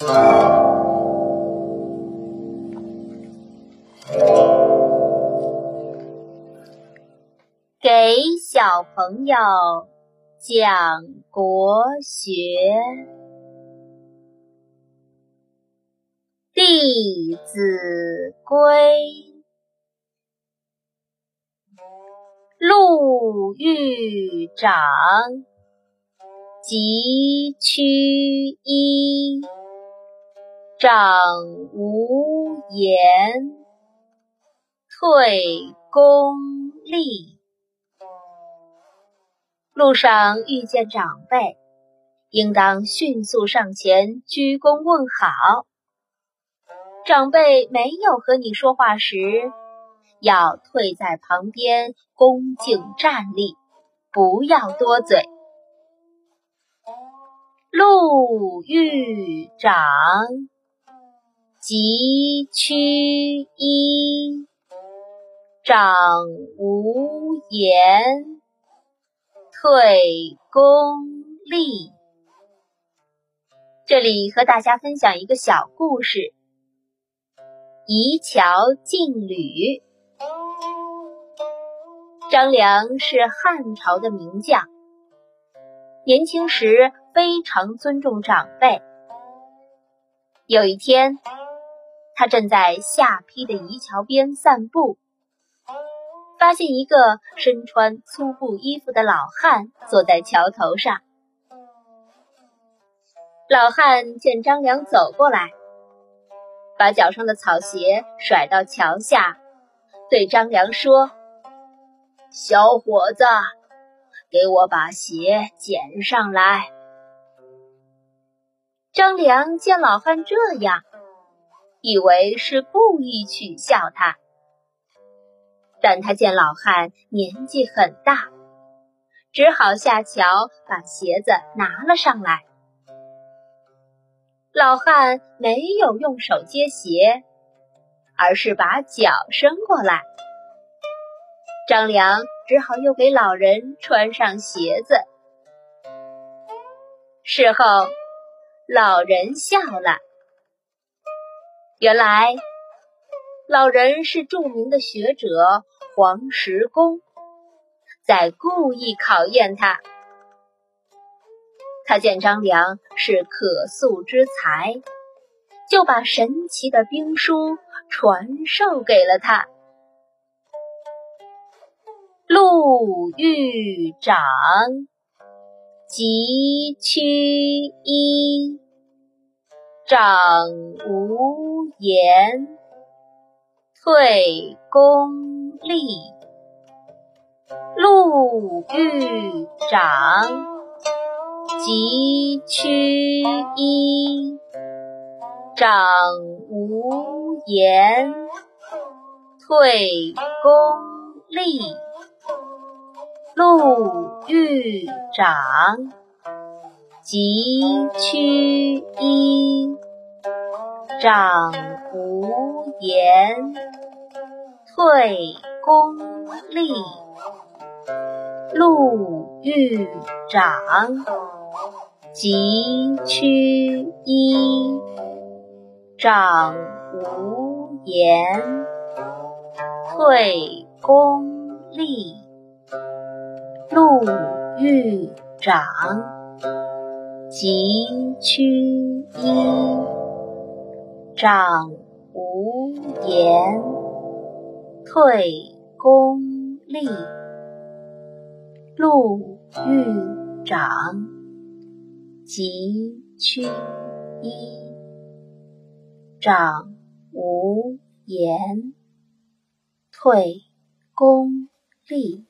给小朋友讲国学《弟子规》。路遇长，疾趋揖。长无言，退恭立。路上遇见长辈，应当迅速上前鞠躬问好。长辈没有和你说话时，要退在旁边，恭敬站立，不要多嘴。路遇长，疾趋揖。长无言，退恭立。这里和大家分享一个小故事：移桥进旅。张良是汉朝的名将，年轻时非常尊重长辈。有一天，他正在下邳的移桥边散步，发现一个身穿粗布衣服的老汉坐在桥头上。老汉见张良走过来，把脚上的草鞋甩到桥下，对张良说。小伙子，给我把鞋捡上来。张良见老汉这样，以为是故意取笑他，但他见老汉年纪很大，只好下桥把鞋子拿了上来。老汉没有用手接鞋，而是把脚伸过来。张良只好又给老人穿上鞋子。事后，老人笑了。原来，老人是著名的学者黄石公，在故意考验他。他见张良是可塑之才，就把神奇的兵书传授给了他。路遇长，疾趋揖。长无言，退公立。路遇长，疾趋揖。长无言，退公立。路遇长，疾趋揖。长无言，退功立。路遇长，急趋揖。长无言，退功立。路遇长，急趋揖。长无言，退公立。路遇长，疾趋揖。长无言，退公立。